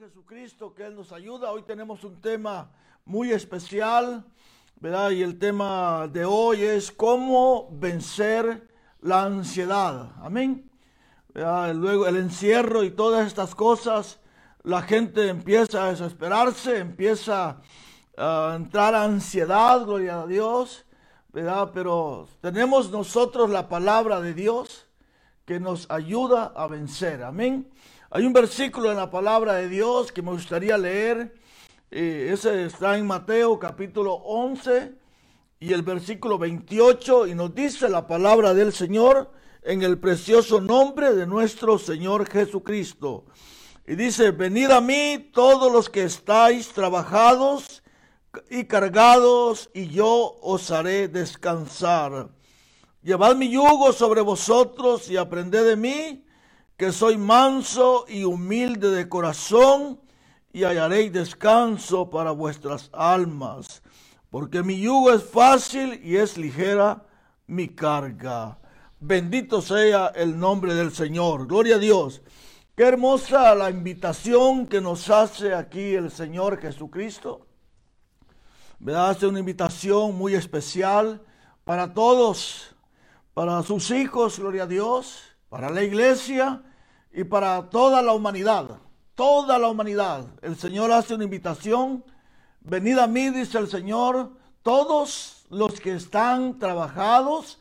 Jesucristo que Él nos ayuda. Hoy tenemos un tema muy especial, ¿verdad? Y el tema de hoy es cómo vencer la ansiedad. Amén. Luego el encierro y todas estas cosas, la gente empieza a desesperarse, empieza a entrar ansiedad, gloria a Dios, ¿verdad? Pero tenemos nosotros la palabra de Dios que nos ayuda a vencer. Amén. Hay un versículo en la palabra de Dios que me gustaría leer. Eh, ese está en Mateo capítulo 11 y el versículo 28 y nos dice la palabra del Señor en el precioso nombre de nuestro Señor Jesucristo. Y dice, venid a mí todos los que estáis trabajados y cargados, y yo os haré descansar. Llevad mi yugo sobre vosotros y aprended de mí, que soy manso y humilde de corazón, y hallaréis descanso para vuestras almas, porque mi yugo es fácil y es ligera mi carga. Bendito sea el nombre del Señor. Gloria a Dios. Qué hermosa la invitación que nos hace aquí el Señor Jesucristo. Me hace una invitación muy especial para todos, para sus hijos, gloria a Dios, para la iglesia y para toda la humanidad, toda la humanidad. El Señor hace una invitación. Venid a mí, dice el Señor, todos los que están trabajados,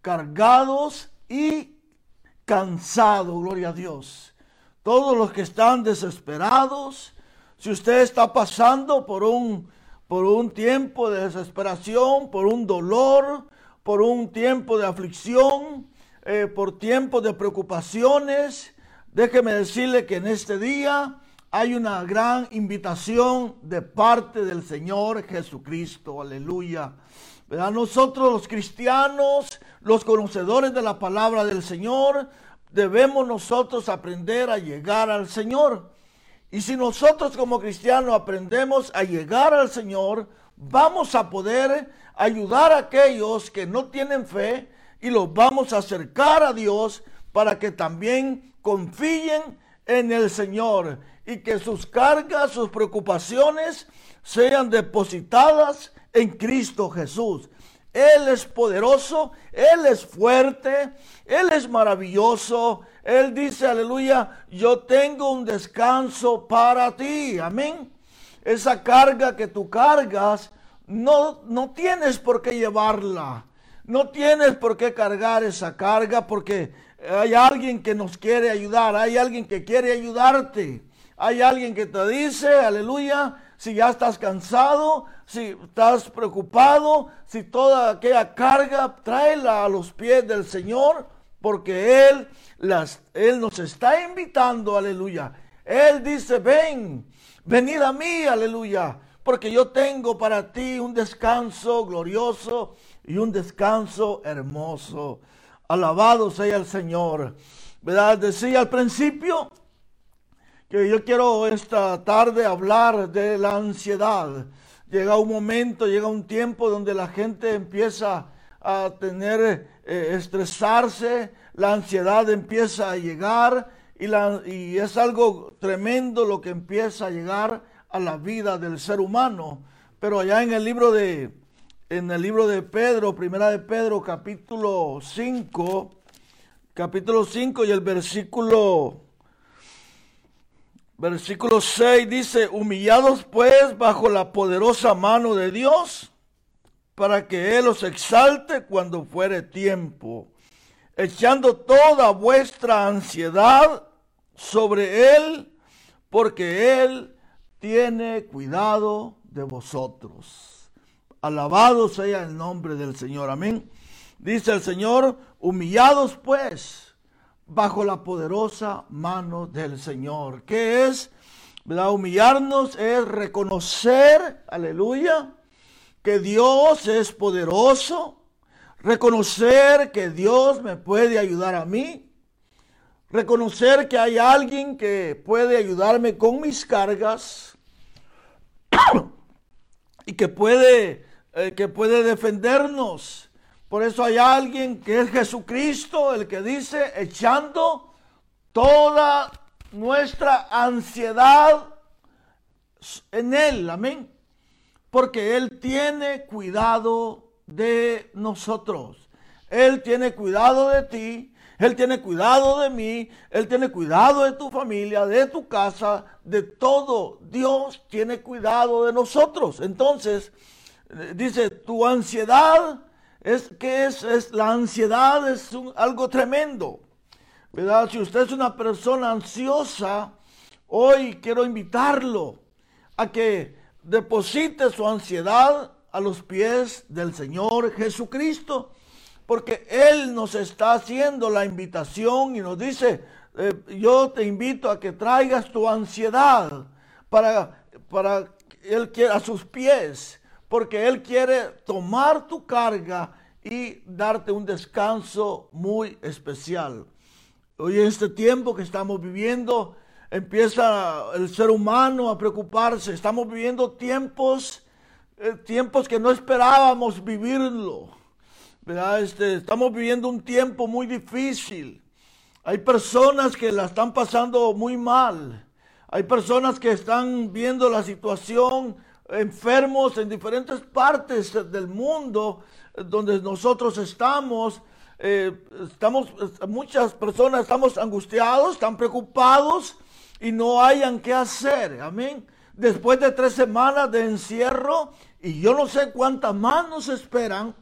cargados y cansados, gloria a Dios. Todos los que están desesperados, si usted está pasando por un, por un tiempo de desesperación, por un dolor, por un tiempo de aflicción, eh, por tiempo de preocupaciones, Déjeme decirle que en este día hay una gran invitación de parte del Señor Jesucristo. Aleluya. Nosotros los cristianos, los conocedores de la palabra del Señor, debemos nosotros aprender a llegar al Señor. Y si nosotros como cristianos aprendemos a llegar al Señor, vamos a poder ayudar a aquellos que no tienen fe y los vamos a acercar a Dios para que también confíen en el Señor y que sus cargas, sus preocupaciones sean depositadas en Cristo Jesús. Él es poderoso, Él es fuerte, Él es maravilloso. Él dice, aleluya, yo tengo un descanso para ti. Amén. Esa carga que tú cargas, no, no tienes por qué llevarla. No tienes por qué cargar esa carga porque hay alguien que nos quiere ayudar, hay alguien que quiere ayudarte. Hay alguien que te dice, aleluya, si ya estás cansado, si estás preocupado, si toda aquella carga, tráela a los pies del Señor, porque Él, las, Él nos está invitando, aleluya. Él dice, ven, venid a mí, aleluya, porque yo tengo para ti un descanso glorioso y un descanso hermoso. Alabado sea el Señor. ¿Verdad? Decía al principio que yo quiero esta tarde hablar de la ansiedad. Llega un momento, llega un tiempo donde la gente empieza a tener, eh, estresarse, la ansiedad empieza a llegar y, y es algo tremendo lo que empieza a llegar a la vida del ser humano. Pero allá en el libro de en el libro de Pedro, primera de Pedro, capítulo 5, capítulo 5 y el versículo, versículo 6 dice, humillados pues bajo la poderosa mano de Dios, para que Él os exalte cuando fuere tiempo, echando toda vuestra ansiedad sobre Él, porque Él tiene cuidado de vosotros. Alabado sea el nombre del Señor. Amén. Dice el Señor, humillados pues bajo la poderosa mano del Señor. ¿Qué es? ¿Verdad? Humillarnos es reconocer, aleluya, que Dios es poderoso. Reconocer que Dios me puede ayudar a mí. Reconocer que hay alguien que puede ayudarme con mis cargas y que puede el que puede defendernos. Por eso hay alguien que es Jesucristo, el que dice, echando toda nuestra ansiedad en Él, amén. Porque Él tiene cuidado de nosotros. Él tiene cuidado de ti, Él tiene cuidado de mí, Él tiene cuidado de tu familia, de tu casa, de todo. Dios tiene cuidado de nosotros. Entonces, eh, dice, tu ansiedad es que es, la ansiedad es algo tremendo. ¿Verdad? Si usted es una persona ansiosa, hoy quiero invitarlo a que deposite su ansiedad a los pies del Señor Jesucristo, porque Él nos está haciendo la invitación y nos dice, eh, yo te invito a que traigas tu ansiedad para, para Él a sus pies, porque Él quiere tomar tu carga y darte un descanso muy especial. Hoy en este tiempo que estamos viviendo, empieza el ser humano a preocuparse. Estamos viviendo tiempos, eh, tiempos que no esperábamos vivirlo. Este, estamos viviendo un tiempo muy difícil. Hay personas que la están pasando muy mal. Hay personas que están viendo la situación enfermos en diferentes partes del mundo eh, donde nosotros estamos. Eh, estamos, muchas personas estamos angustiados, están preocupados y no hayan qué hacer. Amén. Después de tres semanas de encierro y yo no sé cuántas más nos esperan.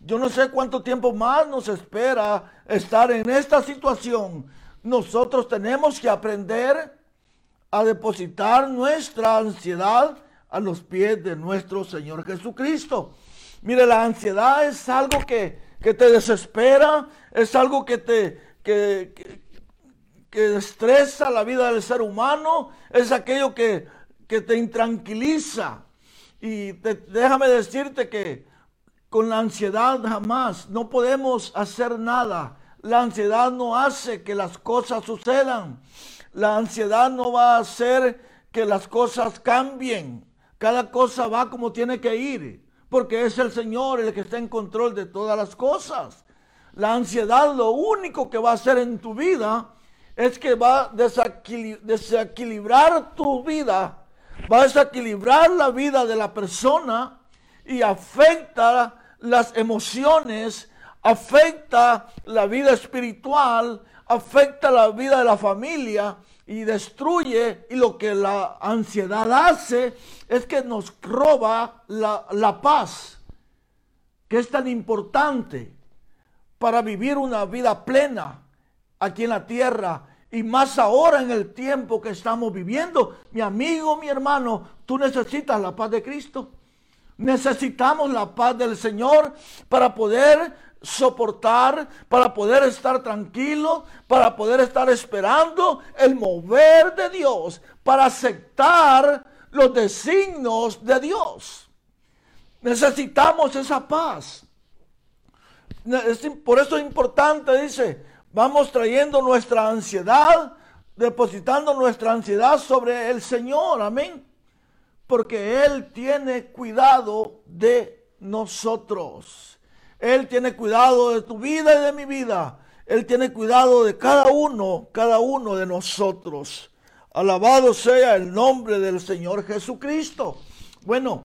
Yo no sé cuánto tiempo más nos espera estar en esta situación. Nosotros tenemos que aprender a depositar nuestra ansiedad a los pies de nuestro Señor Jesucristo. Mire, la ansiedad es algo que, te desespera, es algo que te, que, que estresa la vida del ser humano, es aquello que, te intranquiliza. Y déjame decirte que con la ansiedad jamás no podemos hacer nada. La ansiedad no hace que las cosas sucedan. La ansiedad no va a hacer que las cosas cambien. Cada cosa va como tiene que ir, porque es el Señor el que está en control de todas las cosas. La ansiedad lo único que va a hacer en tu vida es que va a desequilibrar tu vida, va a desequilibrar la vida de la persona y afecta las emociones, afecta la vida espiritual, afecta la vida de la familia y destruye. Y lo que la ansiedad hace es que nos roba la, la paz, que es tan importante para vivir una vida plena aquí en la tierra y más ahora en el tiempo que estamos viviendo. Mi amigo, mi hermano, tú necesitas la paz de Cristo. Necesitamos la paz del Señor para poder soportar, para poder estar tranquilo, para poder estar esperando el mover de Dios, para aceptar los designios de Dios. Necesitamos esa paz. Por eso es importante, dice, Vamos trayendo nuestra ansiedad, depositando nuestra ansiedad sobre el Señor, amén. Porque Él tiene cuidado de nosotros. Él tiene cuidado de tu vida y de mi vida. Él tiene cuidado de cada uno, cada uno de nosotros. Alabado sea el nombre del Señor Jesucristo. Bueno,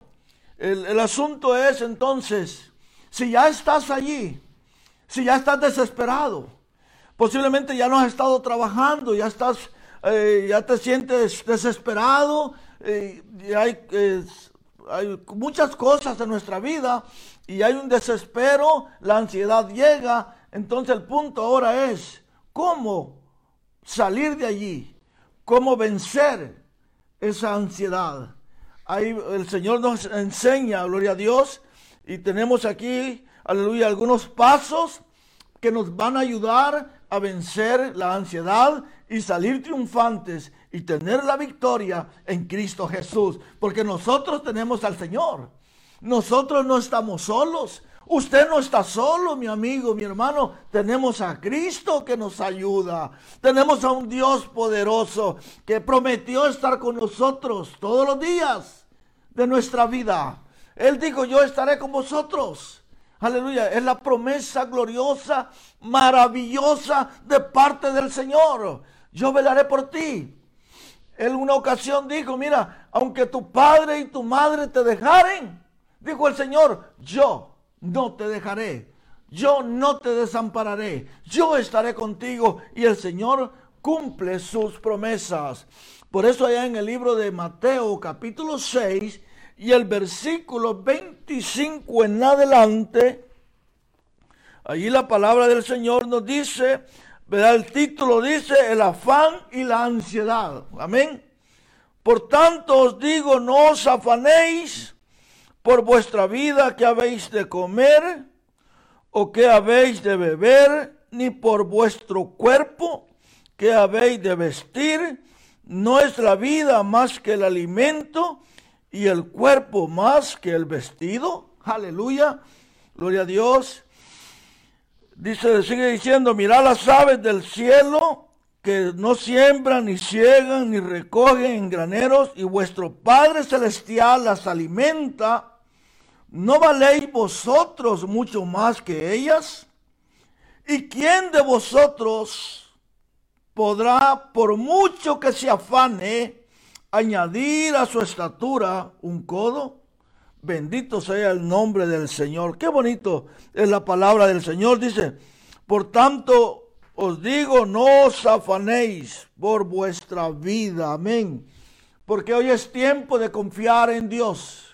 el, el, asunto es entonces, si ya estás allí, si ya estás desesperado, Posiblemente ya no has estado trabajando, ya estás, eh, ya te sientes desesperado, eh, y hay, hay muchas cosas en nuestra vida y hay un desespero, la ansiedad llega. Entonces el punto ahora es cómo salir de allí, cómo vencer esa ansiedad. Ahí el Señor nos enseña, gloria a Dios, y tenemos aquí, aleluya, algunos pasos que nos van a ayudar a vencer la ansiedad y salir triunfantes y tener la victoria en Cristo Jesús. Porque nosotros tenemos al Señor. Nosotros no estamos solos. Usted no está solo, mi amigo, mi hermano. Tenemos a Cristo que nos ayuda. Tenemos a un Dios poderoso que prometió estar con nosotros todos los días de nuestra vida. Él dijo, yo estaré con vosotros Aleluya. Es la promesa gloriosa, maravillosa de parte del Señor. Yo velaré por ti. en una ocasión dijo, mira, aunque tu padre y tu madre te dejaren, dijo el Señor, yo no te dejaré, yo no te desampararé, yo estaré contigo y el Señor cumple sus promesas. Por eso allá en el libro de Mateo capítulo 6 y el versículo 25 en adelante, allí la palabra del Señor nos dice, ¿verdad? El título dice el afán y la ansiedad. Amén. Por tanto os digo, no os afanéis por vuestra vida que habéis de comer o que habéis de beber, ni por vuestro cuerpo que habéis de vestir. No es la vida más que el alimento y el cuerpo más que el vestido. Aleluya. Gloria a Dios. Dice, sigue diciendo, mirad las aves del cielo que no siembran, ni ciegan, ni recogen en graneros, y vuestro Padre Celestial las alimenta. ¿No valéis vosotros mucho más que ellas? ¿Y quién de vosotros podrá, por mucho que se afane, añadir a su estatura un codo? Bendito sea el nombre del Señor. Qué bonito es la palabra del Señor. Dice, por tanto os digo, no os afanéis por vuestra vida. Amén. Porque hoy es tiempo de confiar en Dios.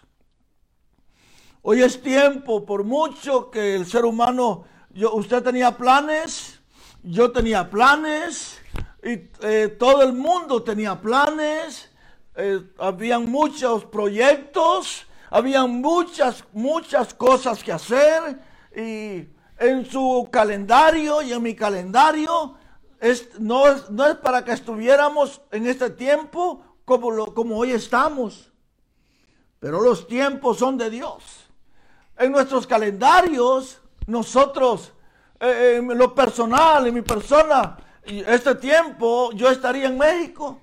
Hoy es tiempo, por mucho que el ser humano, yo, usted tenía planes, yo tenía planes, y eh, todo el mundo tenía planes, eh, habían muchos proyectos, había muchas, muchas cosas que hacer y en su calendario y en mi calendario es, no, es, no es para que estuviéramos en este tiempo como, lo, como hoy estamos, pero los tiempos son de Dios. En nuestros calendarios, nosotros, eh, en lo personal, en mi persona, este tiempo yo estaría en México.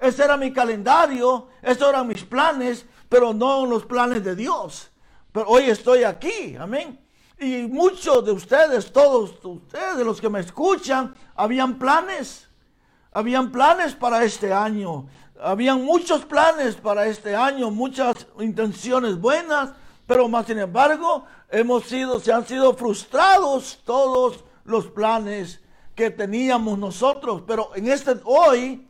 Ese era mi calendario, esos eran mis planes, pero no los planes de Dios. Pero hoy estoy aquí, amén. Y muchos de ustedes, todos ustedes, los que me escuchan, habían planes. Habían planes para este año. Habían muchos planes para este año, muchas intenciones buenas, pero más sin embargo, hemos sido, se han sido frustrados todos los planes que teníamos nosotros. Pero en este hoy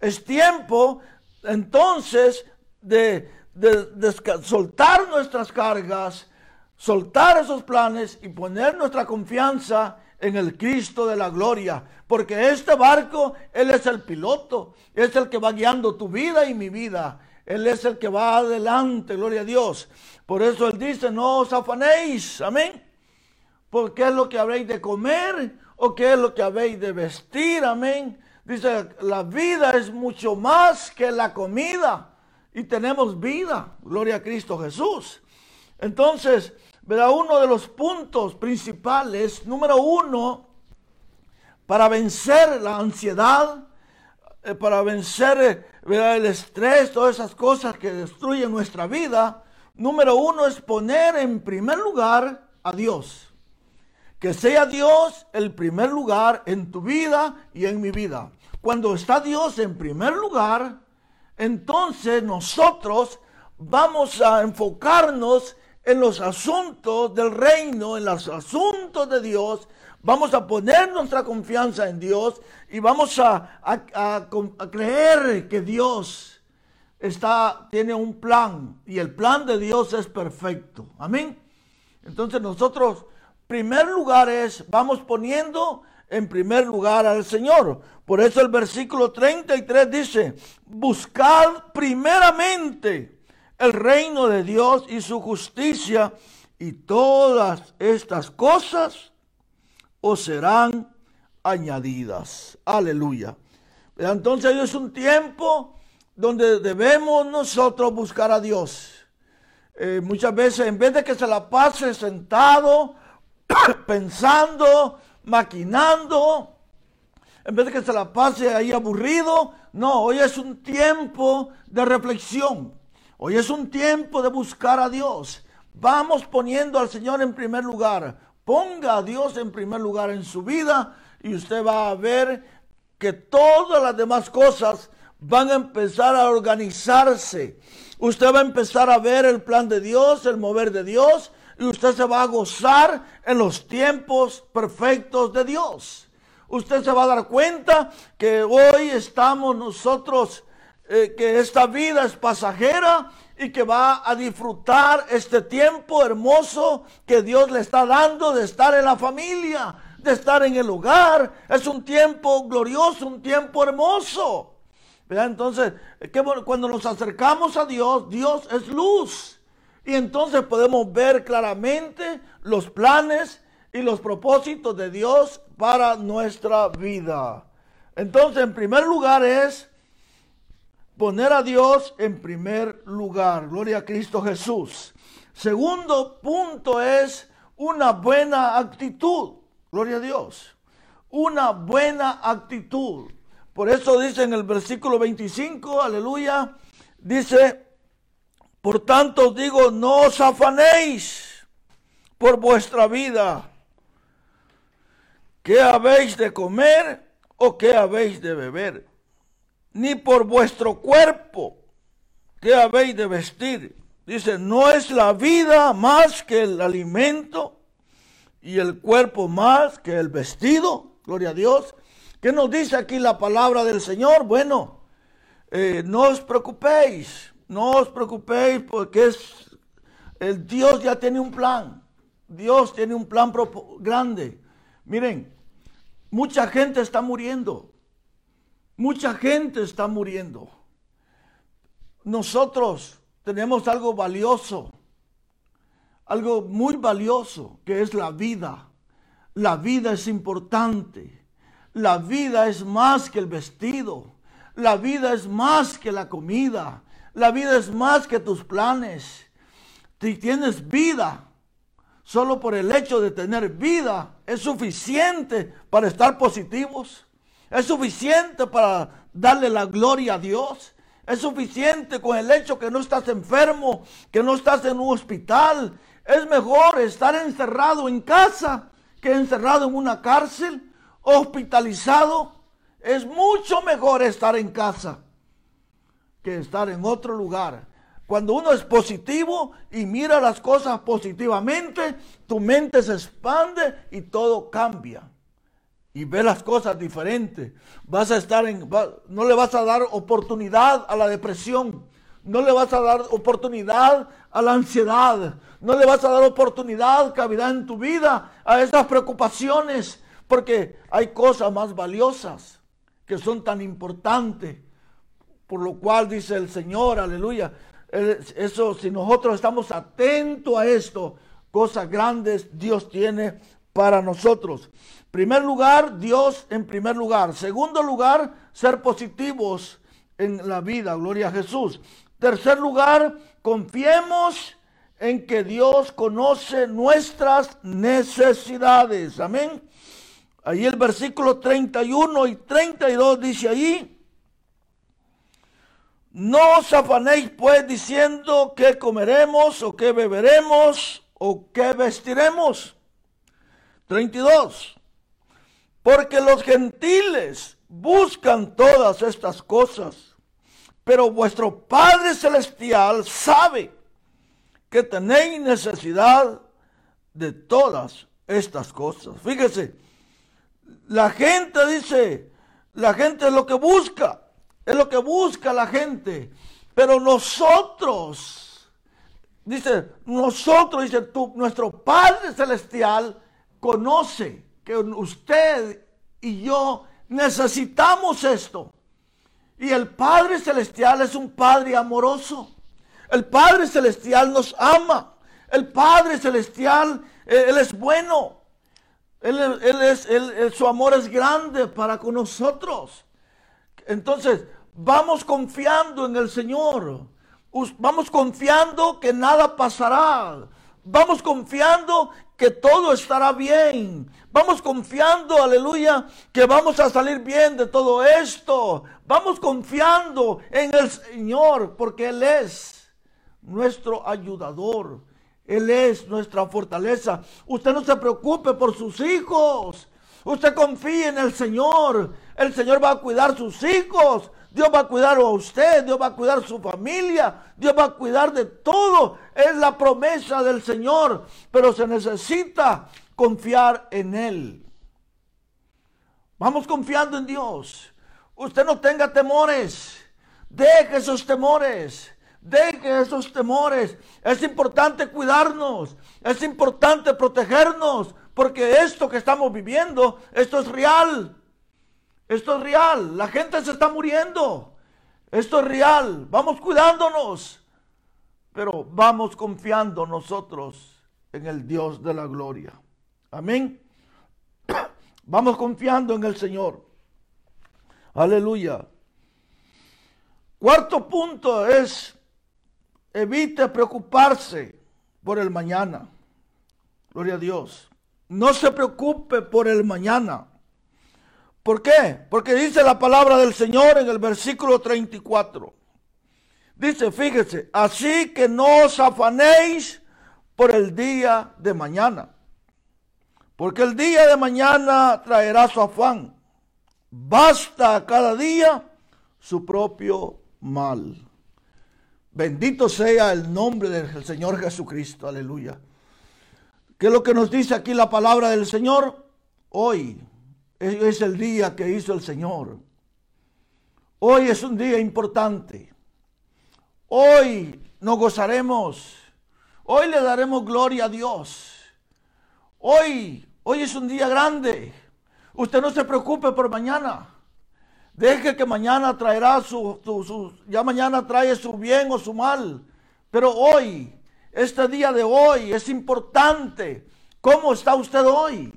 es tiempo entonces de de, soltar nuestras cargas, soltar esos planes y poner nuestra confianza en el Cristo de la gloria. Porque este barco, Él es el piloto, es el que va guiando tu vida y mi vida. Él es el que va adelante, gloria a Dios. Por eso Él dice, no os afanéis, amén. Porque es lo que habréis de comer o qué es lo que habéis de vestir, amén. Dice, la vida es mucho más que la comida y tenemos vida. Gloria a Cristo Jesús. Entonces, ¿verdad? uno de los puntos principales, número uno, para vencer la ansiedad, eh, para vencer eh, el estrés, todas esas cosas que destruyen nuestra vida, número uno es poner en primer lugar a Dios. Que sea Dios el primer lugar en tu vida y en mi vida. Cuando está Dios en primer lugar, entonces nosotros vamos a enfocarnos en los asuntos del reino, en los asuntos de Dios, vamos a poner nuestra confianza en Dios y vamos a, creer que Dios está, tiene un plan y el plan de Dios es perfecto. Amén. Entonces nosotros, primer lugar es, vamos poniendo en primer lugar al Señor. Por eso el versículo 33 dice, buscad primeramente el reino de Dios y su justicia y todas estas cosas os serán añadidas. Aleluya. Entonces es un tiempo donde debemos nosotros buscar a Dios. Eh, muchas veces en vez de que se la pase sentado, pensando, maquinando, en vez de que se la pase ahí aburrido, no, hoy es un tiempo de reflexión. Hoy es un tiempo de buscar a Dios. Vamos poniendo al Señor en primer lugar. Ponga a Dios en primer lugar en su vida y usted va a ver que todas las demás cosas van a empezar a organizarse. Usted va a empezar a ver el plan de Dios, el mover de Dios, y usted se va a gozar en los tiempos perfectos de Dios. Usted se va a dar cuenta que hoy estamos nosotros, eh, que esta vida es pasajera y que va a disfrutar este tiempo hermoso que Dios le está dando de estar en la familia, de estar en el hogar. Es un tiempo glorioso, un tiempo hermoso. Entonces, cuando nos acercamos a Dios, Dios es luz. Y entonces podemos ver claramente los planes y los propósitos de Dios para nuestra vida. Entonces, en primer lugar es poner a Dios en primer lugar. Gloria a Cristo Jesús. Segundo punto es una buena actitud. Gloria a Dios. Una buena actitud. Por eso dice en el versículo 25, aleluya, dice, por tanto digo, no os afanéis por vuestra vida, qué habéis de comer o qué habéis de beber, ni por vuestro cuerpo, qué habéis de vestir. Dice, no es la vida más que el alimento y el cuerpo más que el vestido, gloria a Dios. ¿Qué nos dice aquí la palabra del Señor? Bueno, eh, no os preocupéis, no os preocupéis porque es, el Dios ya tiene un plan. Dios tiene un plan grande. Miren, mucha gente está muriendo. Mucha gente está muriendo. Nosotros tenemos algo valioso, algo muy valioso, que es la vida. La vida es importante. La vida es más que el vestido. La vida es más que la comida. La vida es más que tus planes. Si tienes vida, solo por el hecho de tener vida, es suficiente para estar positivos. Es suficiente para darle la gloria a Dios. Es suficiente con el hecho que no estás enfermo, que no estás en un hospital. Es mejor estar encerrado en casa que encerrado en una cárcel hospitalizado, es mucho mejor estar en casa que estar en otro lugar. Cuando uno es positivo y mira las cosas positivamente, tu mente se expande y todo cambia. Y ve las cosas diferentes. Vas a estar en, no le vas a dar oportunidad a la depresión. No le vas a dar oportunidad a la ansiedad. No le vas a dar oportunidad, cavidad en tu vida, a esas preocupaciones porque hay cosas más valiosas que son tan importantes. Por lo cual dice el Señor, aleluya. Eso, si nosotros estamos atentos a esto, cosas grandes Dios tiene para nosotros. Primer lugar, Dios en primer lugar. Segundo lugar, ser positivos en la vida. Gloria a Jesús. Tercer lugar, confiemos en que Dios conoce nuestras necesidades. Amén. Ahí el versículo 31 y 32 dice ahí, no os afanéis pues diciendo qué comeremos o qué beberemos o qué vestiremos. 32. Porque los gentiles buscan todas estas cosas, pero vuestro Padre Celestial sabe que tenéis necesidad de todas estas cosas. Fíjese, la gente dice, la gente es lo que busca, es lo que busca la gente. Pero nosotros, dice, nosotros, dice tú, nuestro Padre Celestial conoce que usted y yo necesitamos esto. Y el Padre Celestial es un Padre amoroso. El Padre Celestial nos ama. El Padre Celestial, eh, Él es bueno. Él, es, su amor es grande para con nosotros. Entonces, vamos confiando en el Señor. Vamos confiando que nada pasará. Vamos confiando que todo estará bien. Vamos confiando, aleluya, que vamos a salir bien de todo esto. Vamos confiando en el Señor porque Él es nuestro ayudador. Él es nuestra fortaleza. Usted no se preocupe por sus hijos. Usted confíe en el Señor. El Señor va a cuidar sus hijos. Dios va a cuidar a usted, Dios va a cuidar su familia, Dios va a cuidar de todo. Es la promesa del Señor, pero se necesita confiar en Él. Vamos confiando en Dios. Usted no tenga temores. Deje esos temores. Deje esos temores. Es importante cuidarnos. Es importante protegernos. Porque esto que estamos viviendo, esto es real. Esto es real. La gente se está muriendo. Esto es real. Vamos cuidándonos. Pero vamos confiando nosotros en el Dios de la gloria. Amén. Vamos confiando en el Señor. Aleluya. Cuarto punto es, evite preocuparse por el mañana. Gloria a Dios. No se preocupe por el mañana. ¿Por qué? Porque dice la palabra del Señor en el versículo 34. Dice, fíjese, así que no os afanéis por el día de mañana porque el día de mañana traerá su afán. Basta cada día su propio mal. Bendito sea el nombre del Señor Jesucristo, aleluya. ¿Qué es lo que nos dice aquí la palabra del Señor? Hoy es el día que hizo el Señor. Hoy es un día importante. Hoy nos gozaremos. Hoy le daremos gloria a Dios. Hoy, hoy es un día grande. Usted no se preocupe por mañana. Deje que mañana traerá su, ya mañana trae su bien o su mal. Pero hoy, este día de hoy es importante. ¿Cómo está usted hoy?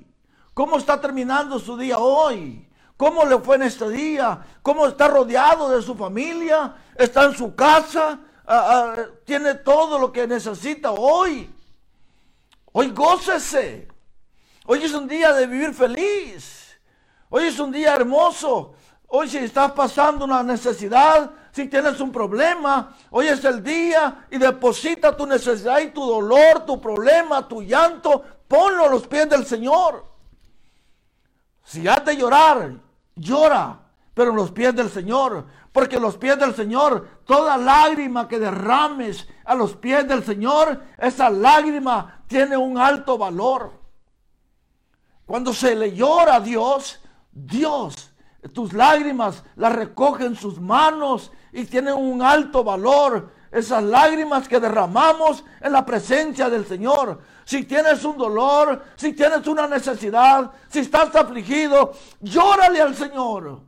¿Cómo está terminando su día hoy? ¿Cómo le fue en este día? ¿Cómo está rodeado de su familia? ¿Está en su casa? Ah, ah, ¿Tiene todo lo que necesita hoy? Hoy gócese. Hoy es un día de vivir feliz. Hoy es un día hermoso. Hoy si estás pasando una necesidad, si tienes un problema, hoy es el día y deposita tu necesidad y tu dolor, tu problema, tu llanto, ponlo a los pies del Señor. Si has de llorar, llora, pero en los pies del Señor. Porque los pies del Señor, toda lágrima que derrames a los pies del Señor, esa lágrima tiene un alto valor. Cuando se le llora a Dios, Dios, tus lágrimas las recoge en sus manos y tienen un alto valor. Esas lágrimas que derramamos en la presencia del Señor. Si tienes un dolor, si tienes una necesidad, si estás afligido, llórale al Señor.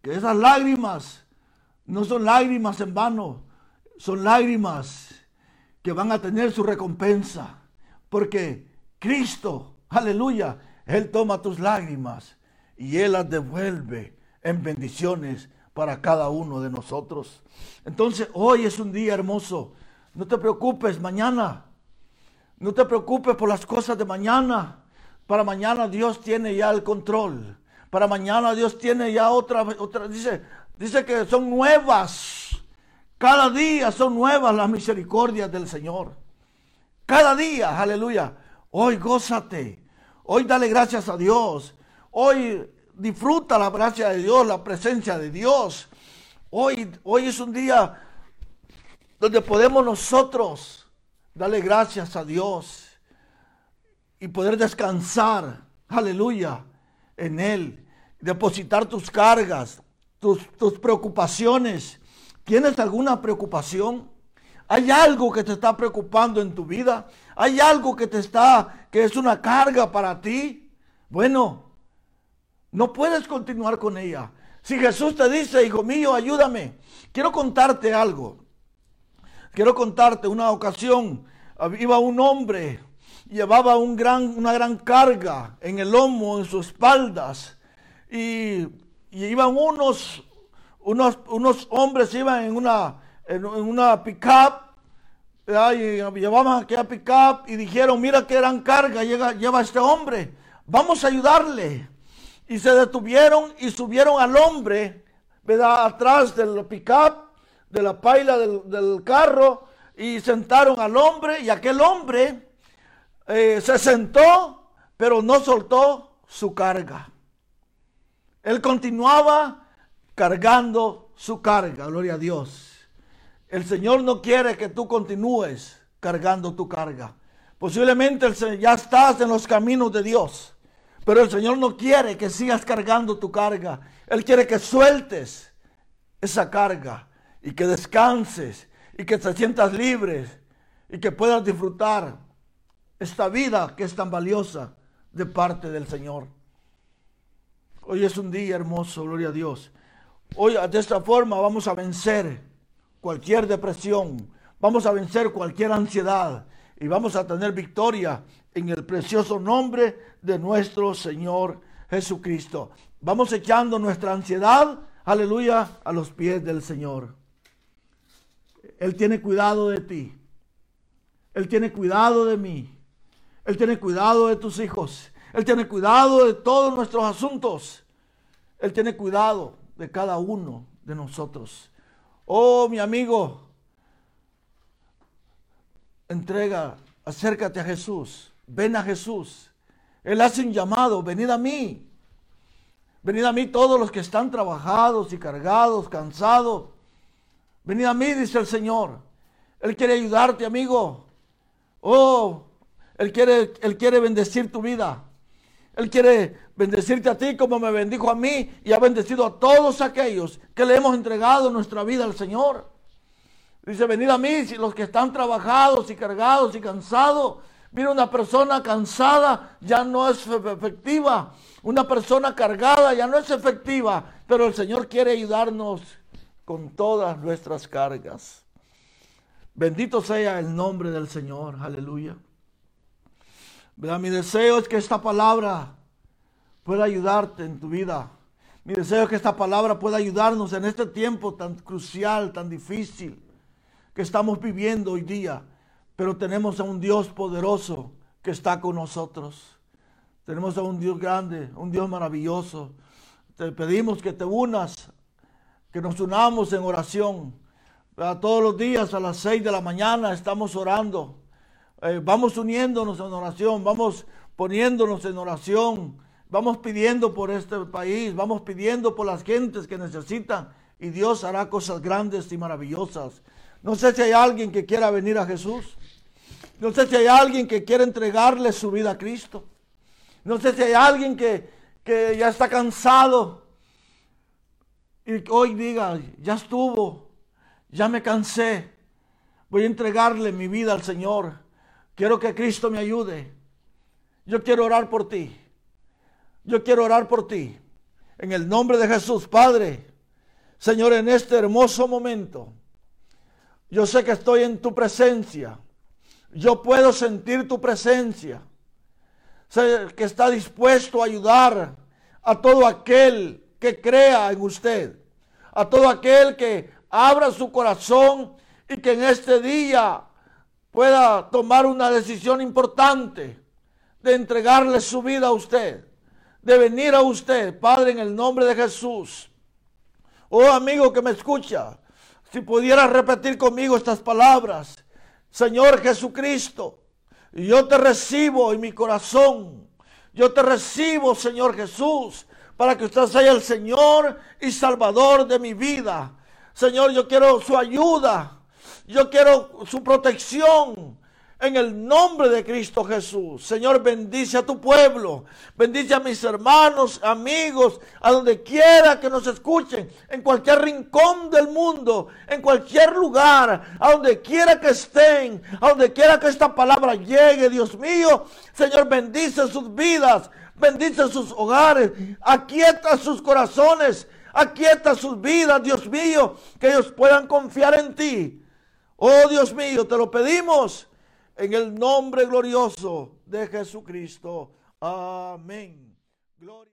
Que esas lágrimas no son lágrimas en vano, son lágrimas que van a tener su recompensa. Porque Cristo Aleluya. Él toma tus lágrimas y Él las devuelve en bendiciones para cada uno de nosotros. Entonces, hoy es un día hermoso. No te preocupes mañana. No te preocupes por las cosas de mañana. Para mañana Dios tiene ya el control. Para mañana Dios tiene ya otra, dice, dice que son nuevas. Cada día son nuevas las misericordias del Señor. Cada día, aleluya. Hoy gózate. Hoy dale gracias a Dios. Hoy disfruta la gracia de Dios, la presencia de Dios. Hoy, hoy es un día donde podemos nosotros darle gracias a Dios y poder descansar, aleluya, en Él. Depositar tus cargas, tus, tus preocupaciones. ¿Tienes alguna preocupación? ¿Hay algo que te está preocupando en tu vida? ¿Hay algo que te está, que es una carga para ti? Bueno, no puedes continuar con ella. Si Jesús te dice, hijo mío, ayúdame, quiero contarte algo. Quiero contarte una ocasión, iba un hombre, llevaba una gran carga en el lomo, en sus espaldas, y, iban unos, unos, unos hombres, iban en una, en, una pickup, y llevaban aquella pickup y dijeron, mira qué gran carga llega, lleva este hombre, vamos a ayudarle. Y se detuvieron y subieron al hombre, ¿verdad? Atrás del pickup, de la paila del, carro, y sentaron al hombre, y aquel hombre eh, se sentó, pero no soltó su carga. Él continuaba cargando su carga, gloria a Dios. El Señor no quiere que tú continúes cargando tu carga. Posiblemente ya estás en los caminos de Dios, pero el Señor no quiere que sigas cargando tu carga. Él quiere que sueltes esa carga y que descanses y que te sientas libre y que puedas disfrutar esta vida que es tan valiosa de parte del Señor. Hoy es un día hermoso, gloria a Dios. Hoy de esta forma vamos a vencer cualquier depresión, vamos a vencer cualquier ansiedad y vamos a tener victoria en el precioso nombre de nuestro Señor Jesucristo. Vamos echando nuestra ansiedad, aleluya, a los pies del Señor. Él tiene cuidado de ti. Él tiene cuidado de mí. Él tiene cuidado de tus hijos. Él tiene cuidado de todos nuestros asuntos. Él tiene cuidado de cada uno de nosotros. Oh, mi amigo, entrega, acércate a Jesús. Ven a Jesús. Él hace un llamado, venid a mí. Venid a mí todos los que están trabajados y cargados, cansados. Venid a mí, dice el Señor. Él quiere ayudarte, amigo. Oh, él quiere, Él quiere bendecir tu vida. Él quiere bendecirte a ti como me bendijo a mí y ha bendecido a todos aquellos que le hemos entregado nuestra vida al Señor. Dice, venid a mí si los que están trabajados y cargados y cansados. Mira, una persona cansada ya no es efectiva. Una persona cargada ya no es efectiva. Pero el Señor quiere ayudarnos con todas nuestras cargas. Bendito sea el nombre del Señor. Aleluya. Mi deseo es que esta palabra pueda ayudarte en tu vida. Mi deseo es que esta palabra pueda ayudarnos en este tiempo tan crucial, tan difícil que estamos viviendo hoy día. Pero tenemos a un Dios poderoso que está con nosotros. Tenemos a un Dios grande, un Dios maravilloso. Te pedimos que te unas, que nos unamos en oración. Todos los días a las seis de la mañana estamos orando eh, vamos uniéndonos en oración, vamos poniéndonos en oración, vamos pidiendo por este país, vamos pidiendo por las gentes que necesitan y Dios hará cosas grandes y maravillosas. No sé si hay alguien que quiera venir a Jesús. No sé si hay alguien que quiera entregarle su vida a Cristo. No sé si hay alguien que, que ya está cansado y hoy diga, ya estuvo, ya me cansé, voy a entregarle mi vida al Señor. Quiero que Cristo me ayude. Yo quiero orar por ti. Yo quiero orar por ti. En el nombre de Jesús, Padre. Señor, en este hermoso momento, yo sé que estoy en tu presencia. Yo puedo sentir tu presencia. Sé que está dispuesto a ayudar a todo aquel que crea en usted. A todo aquel que abra su corazón y que en este día pueda tomar una decisión importante de entregarle su vida a usted, de venir a usted, Padre, en el nombre de Jesús. Oh amigo que me escucha, si pudiera repetir conmigo estas palabras, Señor Jesucristo, yo te recibo en mi corazón, yo te recibo, Señor Jesús, para que usted sea el Señor y Salvador de mi vida. Señor, yo quiero su ayuda yo quiero su protección en el nombre de Cristo Jesús. Señor, bendice a tu pueblo. Bendice a mis hermanos, amigos, a donde quiera que nos escuchen, en cualquier rincón del mundo, en cualquier lugar, a donde quiera que estén, a donde quiera que esta palabra llegue, Dios mío. Señor, bendice sus vidas, bendice sus hogares, aquieta sus corazones, aquieta sus vidas, Dios mío, que ellos puedan confiar en ti Oh Dios mío, te lo pedimos en el nombre glorioso de Jesucristo. Amén.